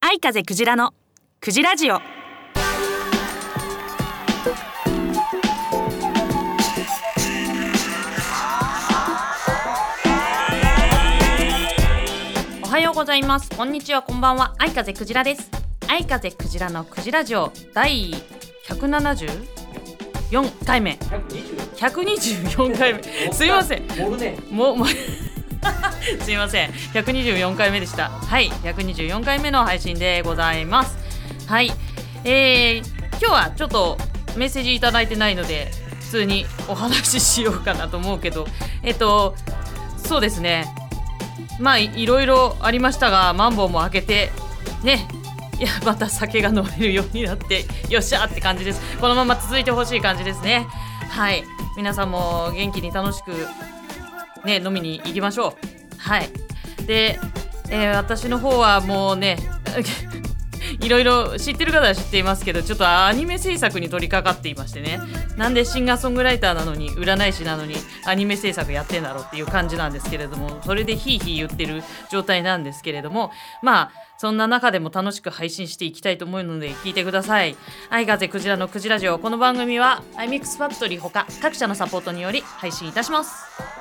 愛風クジラのクジラジオ。おはようございます。こんにちはこんばんは。愛風クジラです。愛風クジラのクジラジオ第174回目。124回目。すいません。もうもう すいません。124回目でした。はい。124回目の配信でございます。はい。えー、今日はちょっとメッセージいただいてないので普通にお話ししようかなと思うけど。えっとそうですね。まあいいろいろありましたがマンボウも開けてねいやまた酒が飲めるようになってよっしゃーって感じです。このまま続いてほしい感じですね。はい。皆さんも元気に楽しくね飲みに行きましょう。はい。で、えー私の方はもうねいろいろ知ってる方は知っていますけどちょっとアニメ制作に取り掛かっていましてねなんでシンガーソングライターなのに占い師なのにアニメ制作やってんだろうっていう感じなんですけれどもそれでヒーヒー言ってる状態なんですけれどもまあそんな中でも楽しく配信していきたいと思うので聞いてください。愛風クジラのクジラジオこの番組は iMix ファクトリーほか各社のサポートにより配信いたします。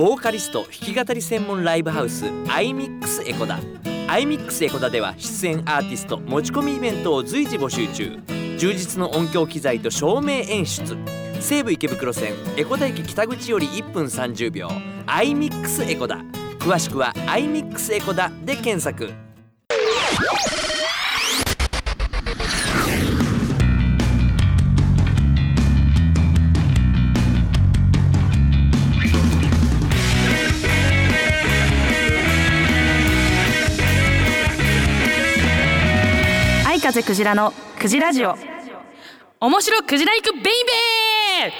ボーカリスト弾き語り専門ライブハウス iMix エコダ。iMix エコダでは出演アーティスト持ち込みイベントを随時募集中。充実の音響機材と照明演出。西武池袋線エコダ駅北口より1分30秒。iMix エコダ。詳しくは iMix エコダで検索。風クジラのクジラジオ。面白クジラ行くベイベー！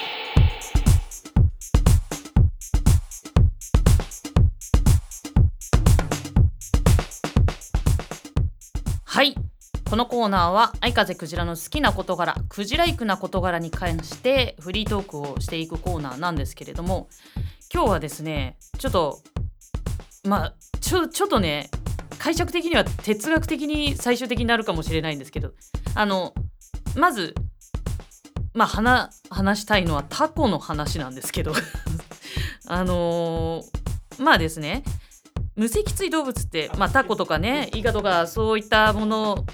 はい。このコーナーは愛風クジラの好きな事柄クジライクな事柄に関してフリートークをしていくコーナーなんですけれども今日はですねちょっとまあちょちょっとね解釈的には哲学的に最終的になるかもしれないんですけどあのまずまあ話話したいのはタコの話なんですけど あのーまあですね無脊椎動物って、まあ、タコとかねイカとかそういったもの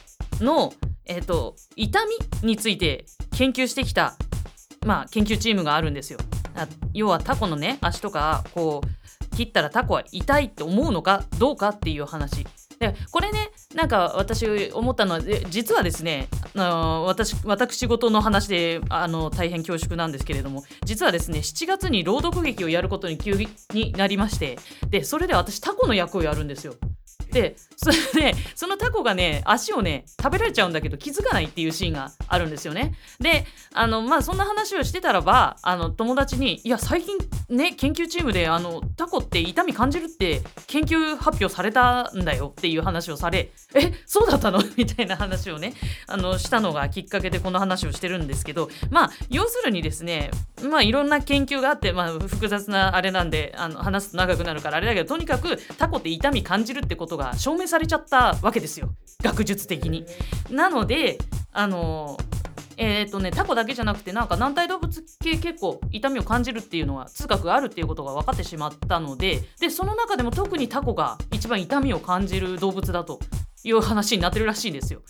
の、えっと痛みについて研究してきた、まあ、研究チームがあるんですよ。あ要はタコのね足とかこう切ったらタコは痛いって思うのかどうかっていう話。でこれねなんか私思ったのは実はですねあの私私事の話であの大変恐縮なんですけれども実はですね7月に朗読劇をやることに急になりましてでそれで私タコの役をやるんですよ。でそれでそのタコがね足をね食べられちゃうんだけど気づかないっていうシーンがあるんですよね。であのまあそんな話をしてたらばあの友達に「いや最近ね研究チームであのタコって痛み感じるって研究発表されたんだよ」っていう話をされ「えそうだったの? 」みたいな話をねあのしたのがきっかけでこの話をしてるんですけどまあ要するにですねまあいろんな研究があって、まあ、複雑なあれなんであの話すと長くなるからあれだけどとにかくタコって痛み感じるってことが証明されちゃったわけですよ学術的に。なのであのえーとね、タコだけじゃなくてなんか軟体動物系結構痛みを感じるっていうのは痛覚があるっていうことが分かってしまったのででその中でも特にタコが一番痛みを感じる動物だという話になってるらしいんですよ。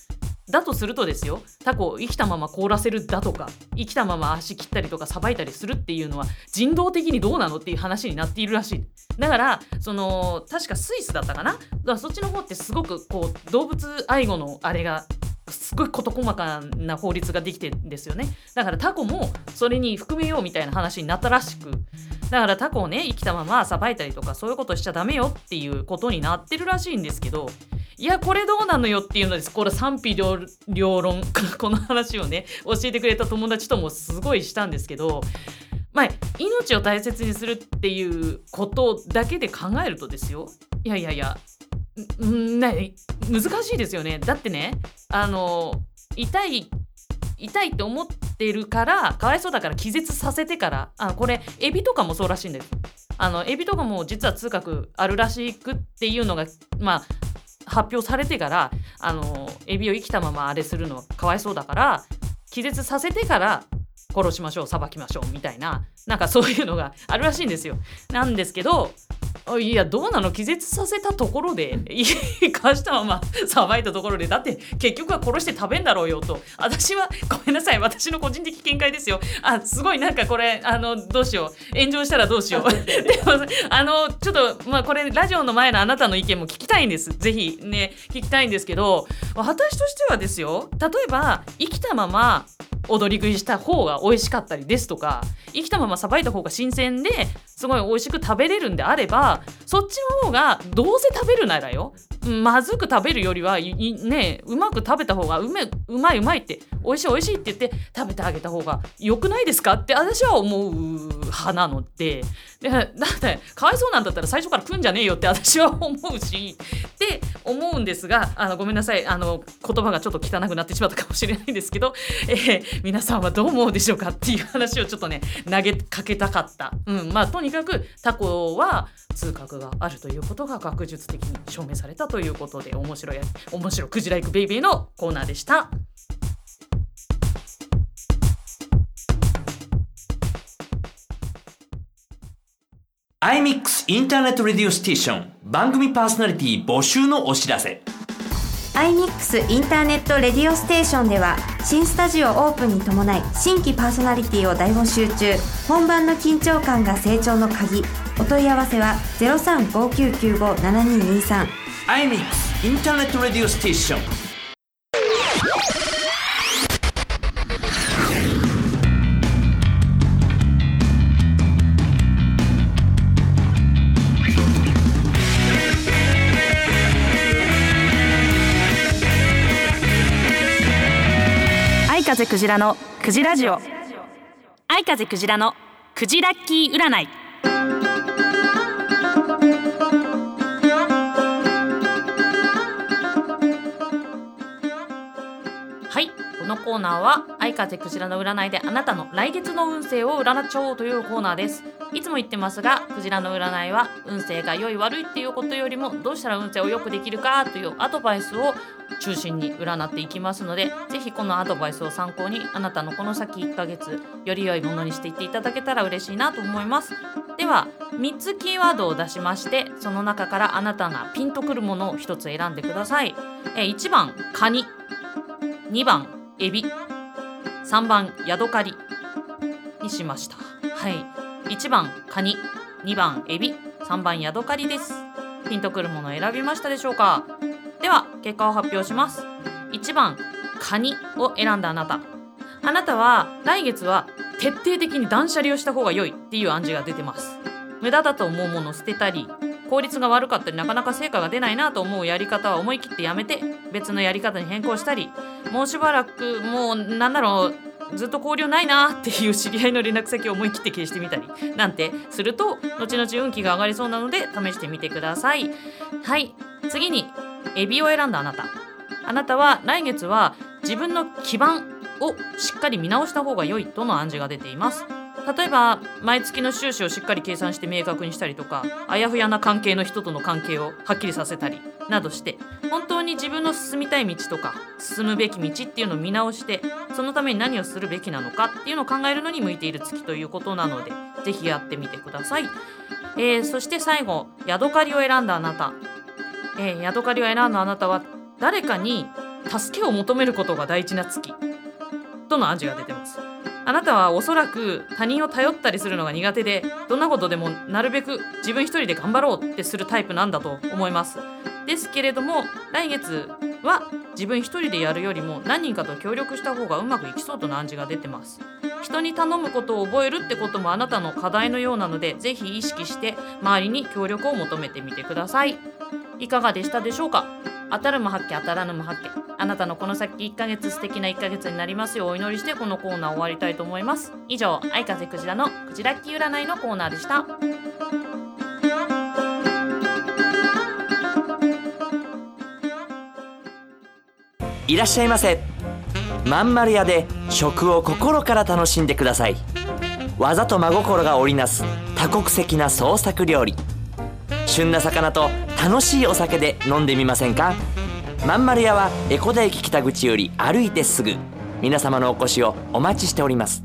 だとするとですよタコを生きたまま凍らせるだとか生きたまま足切ったりとかさばいたりするっていうのは人道的にどうなのっていう話になっているらしい。だからその確かスイスだったかな？だからそっちの方ってすごくこう動物愛護のあれがすごい事細かな法律ができてるんですよね。だからタコもそれに含めようみたいな話になったらしく。だからタコをね生きたままさばいたりとかそういうことしちゃダメよっていうことになってるらしいんですけどいやこれどうなのよっていうのですこれ賛否両論 この話をね教えてくれた友達ともすごいしたんですけどまあ命を大切にするっていうことだけで考えるとですよ。いやいやいやんんね難しいですよね。だってねあの痛い痛いって思ってるからかわいそうだから気絶させてからあこれエビとかもそうらしいんです。あのエビとかも実は痛覚あるらしくっていうのがまあ発表されてからあのエビを生きたままあれするのはかわいそうだから気絶させてから殺しましょう裁きましょうみたいななんかそういうのがあるらしいんですよ。なんですけどいやどうなの？気絶させたところで。生かしたままさばいたところで。だって結局は殺して食べんだろうよと。私はごめんなさい。私の個人的見解ですよ。あすごいなんかこれあのどうしよう。炎上したらどうしよう。でもあのちょっとまあこれラジオの前のあなたの意見も聞きたいんです。ぜひね聞きたいんですけど私としてはですよ。例えば生きたまま踊り食いした方が美味しかったりですとか生きたままさばいた方が新鮮ですごい美味しく食べれるんであればそっちの方がどうせ食べるならよまずく食べるよりはねうまく食べた方がうめうまいうまいって美味しい美味しいって言って食べてあげた方が良くないですかって私は思う派なのでだってかわいそうなんだったら最初から食うんじゃねえよって私は思うしって思うんですがあのごめんなさいあの言葉がちょっと汚くなってしまったかもしれないんですけど、えー、皆さんはどう思うでしょうかっていう話をちょっとね投げかけたかった。うんまあ、とにかくタコは痛覚があるということが学術的に証明されたということで面白い面白クジライクベイビーのコーナーでした。アイミックス Internet Radio Station 番組パーソナリティ募集のお知らせ。iMix インターネットレディオステーションでは新スタジオオープンに伴い新規パーソナリティを大募集中。本番の緊張感が成長の鍵。お問い合わせは0359957223 iMix インターネットレディオステーション愛風クジラのクジラジオ。愛風クジラのクジラッキー占い。はい。このコーナーは愛風クジラの占いであなたの来月の運勢を占っちゃおうというコーナーです。いつも言ってますがクジラの占いは運勢が良い悪いっていうことよりもどうしたら運勢を良くできるかというアドバイスを中心に占っていきますのでぜひこのアドバイスを参考にあなたのこの先1ヶ月より良いものにしていっていただけたら嬉しいなと思います。では3つキーワードを出しましてその中からあなたがピンとくるものを1つ選んでください。え1番カニ。2番エビ。3番ヤドカリ。にしました。はい。1番カニ。2番エビ。3番ヤドカリです。ピンとくるものを選びましたでしょうか？では結果を発表します。1番カニを選んだあなた。あなたは来月は徹底的に断捨離をした方が良いっていう暗示が出てます。無駄だと思うものを捨てたり効率が悪かったりなかなか成果が出ないなと思うやり方は思い切ってやめて別のやり方に変更したりもうしばらくもうなんだろうずっと交流ないなっていう知り合いの連絡先を思い切って消してみたりなんてすると後々運気が上がりそうなので試してみてください。はい。次にエビを選んだあなた。あなたは来月は自分の基盤をしっかり見直した方が良いとの暗示が出ています。例えば毎月の収支をしっかり計算して明確にしたりとかあやふやな関係の人との関係をはっきりさせたりなどして本当に自分の進みたい道とか進むべき道っていうのを見直してそのために何をするべきなのかっていうのを考えるのに向いている月ということなので是非やってみてください、えー、そして最後ヤドカリを選んだあなた、えー、ヤドカリを選んだあなたは誰かに助けを求めることが大事な月との暗示が出てます。あなたはおそらく他人を頼ったりするのが苦手でどんなことでもなるべく自分一人で頑張ろうってするタイプなんだと思います。ですけれども来月は自分一人でやるよりも何人かと協力した方がうまくいきそうとの暗示が出てます。人に頼むことを覚えるってこともあなたの課題のようなのでぜひ意識して周りに協力を求めてみてください。いかがでしたでしょうか？当たるも発見当たらぬも発見。あなたのこの先1ヶ月素敵な1ヶ月になりますようお祈りしてこのコーナー終わりたいと思います。以上愛風クジラのクジラッキー占いのコーナーでした。いらっしゃいませ。まん丸屋で食を心から楽しんでください。技と真心が織りなす多国籍な創作料理。旬な魚と楽しいお酒で飲んでみませんか？まん丸屋は江古田駅北口より歩いてすぐ。皆様のお越しをお待ちしております。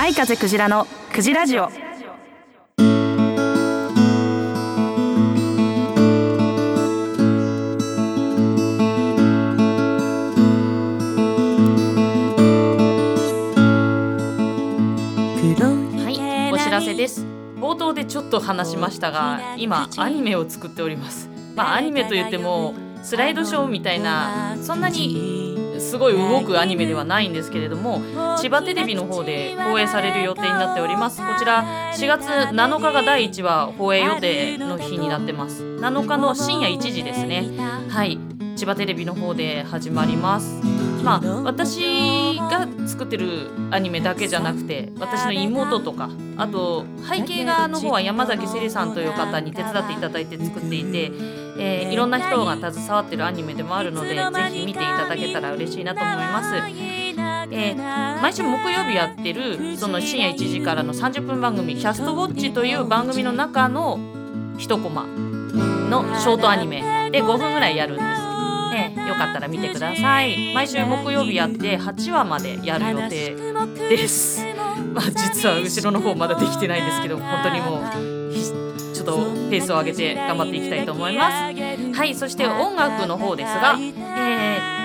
愛風クジラのクジラジオ。です。冒頭でちょっと話しましたが今アニメを作っております。まあアニメといってもスライドショーみたいなそんなにすごい動くアニメではないんですけれども千葉テレビの方で放映される予定になっております。こちら4月7日が第1話放映予定の日になってます。7日の深夜1時ですね。はい。千葉テレビの方で始まりますまあ私が作ってるアニメだけじゃなくて私の妹とかあと背景画の方は山崎せりさんという方に手伝っていただいて作っていて、えーいろんな人が携わってるアニメでもあるのでぜひ見ていただけたら嬉しいなと思います。えー毎週木曜日やってるその深夜1時からの30分番組「キャストウォッチ」という番組の中の一コマのショートアニメで5分ぐらいやるんです。ええよかったら見てください。毎週木曜日やって8話までやる予定です。まあ実は後ろの方まだできてないんですけど本当にもうちょっとペースを上げて頑張っていきたいと思います。はいそして音楽の方ですが、えー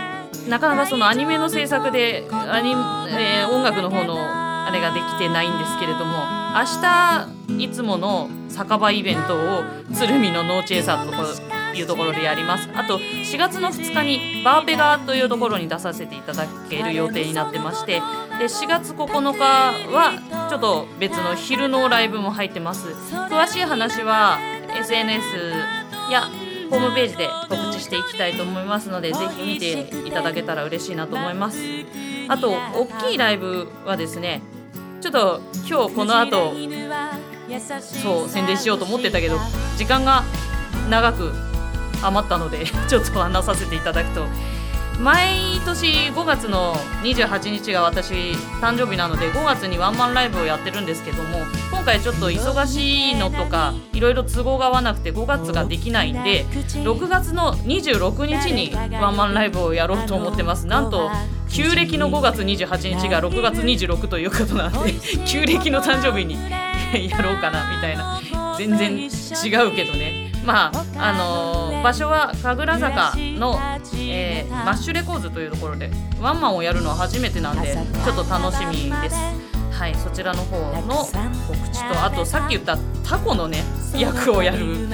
なかなかそのアニメの制作でアニ、えー音楽の方のあれができてないんですけれども明日いつもの酒場イベントを鶴見のノーチェイサーというところでやります。あと4月の2日にバーペガーというところに出させていただける予定になってましてで4月9日はちょっと別の昼のライブも入ってます。詳しい話は SNS やホームページで告知していきたいと思いますのでぜひ見ていただけたら嬉しいなと思います。あと大きいライブはですねちょっと今日この後そう宣伝しようと思ってたけど時間が長く余ったので ちょっと話させていただくと。毎年5月の28日が私誕生日なので5月にワンマンライブをやってるんですけども今回ちょっと忙しいのとかいろいろ都合が合わなくて5月ができないんで6月の26日にワンマンライブをやろうと思ってます。なんと旧暦の5月28日が6月26ということなんで 旧暦の誕生日に やろうかなみたいな。全然違うけどね。まああのー場所は神楽坂の、えーマッシュレコーズというところでワンマンをやるのは初めてなんでちょっと楽しみです。はいそちらの方の告知とあとさっき言ったタコのね役をやる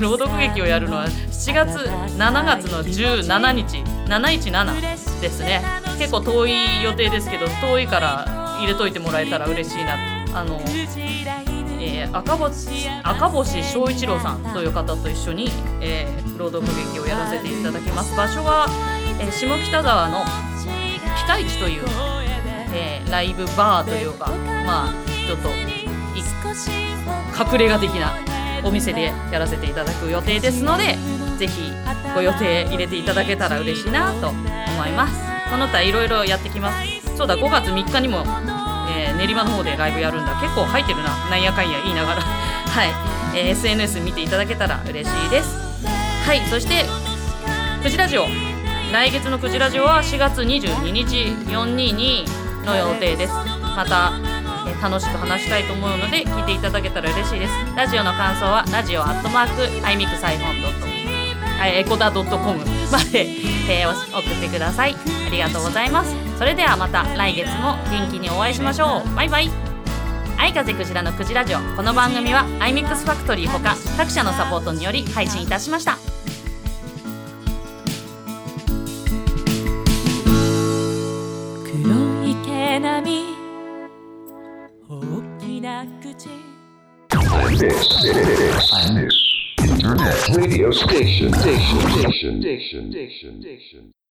朗読劇をやるのは7月7月の17日717ですね。結構遠い予定ですけど遠いから入れといてもらえたら嬉しいな。あのえー赤星赤星翔一郎さんという方と一緒に、えー朗読劇をやらせていただきます。場所は、えー下北沢のピカイチという、えーライブバーというかまあちょっと隠れ家的なお店でやらせていただく予定ですのでぜひご予定入れていただけたら嬉しいなと思います。この他いろいろやってきます。そうだ5月3日にも練馬の方でライブやるんだ。結構入ってるな。なんやかんや言いながら。はい、えー SNS 見ていただけたら嬉しいです。はい。そしてくじラジオ。来月のくじラジオは4月22日422の予定です。また、えー楽しく話したいと思うので聞いていただけたら嬉しいです。ラジオの感想はラジオアットマークアイミックスハイフンドットエコダドットコムまで、えーお送ってください。ありがとうございます。それではまた来月も元気にお会いしましょう。バイバイ。愛風クジラのクジラジオこの番組はアイミックスファクトリーほか各社のサポートにより配信いたしました。Radio station, station, station, station, station, station.